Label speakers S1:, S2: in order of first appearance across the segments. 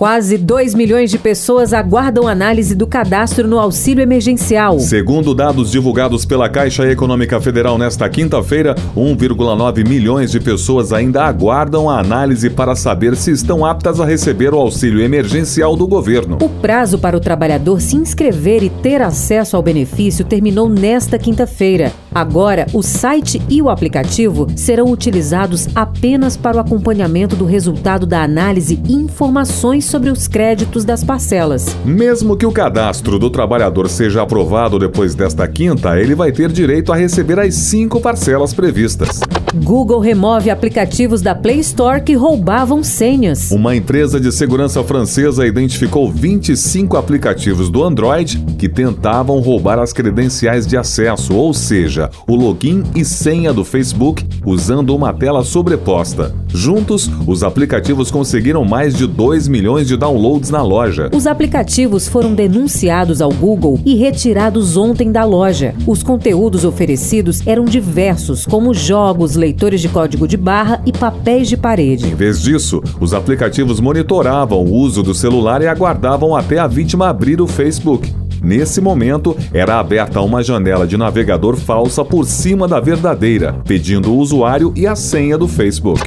S1: Quase 2 milhões de pessoas aguardam análise do cadastro no auxílio emergencial.
S2: Segundo dados divulgados pela Caixa Econômica Federal nesta quinta-feira, 1,9 milhões de pessoas ainda aguardam a análise para saber se estão aptas a receber o auxílio emergencial do governo.
S1: O prazo para o trabalhador se inscrever e ter acesso ao benefício terminou nesta quinta-feira. Agora, o site e o aplicativo serão utilizados apenas para o acompanhamento do resultado da análise e informações sobre os créditos das parcelas.
S2: Mesmo que o cadastro do trabalhador seja aprovado depois desta quinta, ele vai ter direito a receber as cinco parcelas previstas.
S1: Google remove aplicativos da Play Store que roubavam senhas.
S2: Uma empresa de segurança francesa identificou 25 aplicativos do Android que tentavam roubar as credenciais de acesso, ou seja, o login e senha do Facebook, usando uma tela sobreposta. Juntos, os aplicativos conseguiram mais de 2 milhões de downloads na loja.
S1: Os aplicativos foram denunciados ao Google e retirados ontem da loja. Os conteúdos oferecidos eram diversos, como jogos, leitores de código de barra e papéis de parede.
S2: Em vez disso, os aplicativos monitoravam o uso do celular e aguardavam até a vítima abrir o Facebook. Nesse momento, era aberta uma janela de navegador falsa por cima da verdadeira, pedindo o usuário e a senha do Facebook.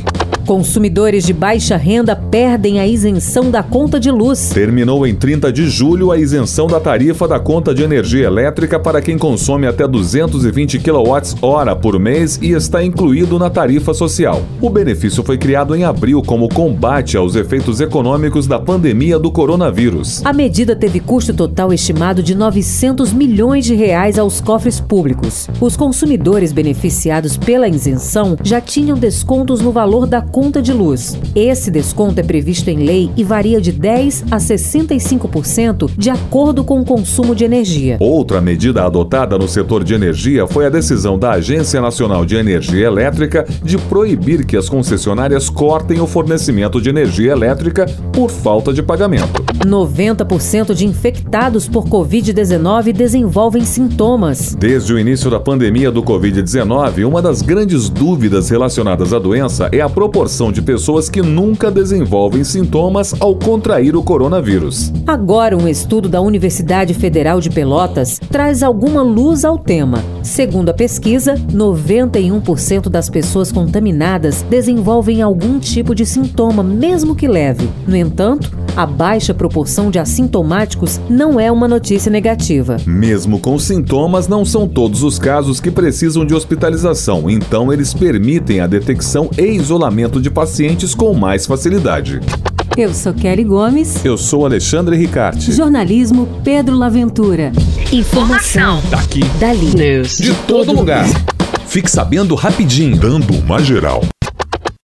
S1: Consumidores de baixa renda perdem a isenção da conta de luz.
S2: Terminou em 30 de julho a isenção da tarifa da conta de energia elétrica para quem consome até 220 kWh por mês e está incluído na tarifa social. O benefício foi criado em abril como combate aos efeitos econômicos da pandemia do coronavírus.
S1: A medida teve custo total estimado de 900 milhões de reais aos cofres públicos. Os consumidores beneficiados pela isenção já tinham descontos no valor da conta de luz. Esse desconto é previsto em lei e varia de 10 a 65% de acordo com o consumo de energia.
S2: Outra medida adotada no setor de energia foi a decisão da Agência Nacional de Energia Elétrica de proibir que as concessionárias cortem o fornecimento de energia elétrica por falta de pagamento.
S1: 90% de infectados por Covid-19 desenvolvem sintomas.
S2: Desde o início da pandemia do Covid-19, uma das grandes dúvidas relacionadas à doença é a proporção de pessoas que nunca desenvolvem sintomas ao contrair o coronavírus.
S1: Agora, um estudo da Universidade Federal de Pelotas traz alguma luz ao tema. Segundo a pesquisa, 91% das pessoas contaminadas desenvolvem algum tipo de sintoma, mesmo que leve. No entanto, a baixa proporção de assintomáticos não é uma notícia negativa.
S2: Mesmo com sintomas, não são todos os casos que precisam de hospitalização, então eles permitem a detecção e isolamento de pacientes com mais facilidade.
S3: Eu sou Kelly Gomes.
S2: Eu sou Alexandre Ricarte.
S3: Jornalismo Pedro Laventura.
S4: Informação.
S2: Daqui.
S4: Dali.
S5: News.
S2: De todo lugar. Fique sabendo rapidinho. Dando uma geral.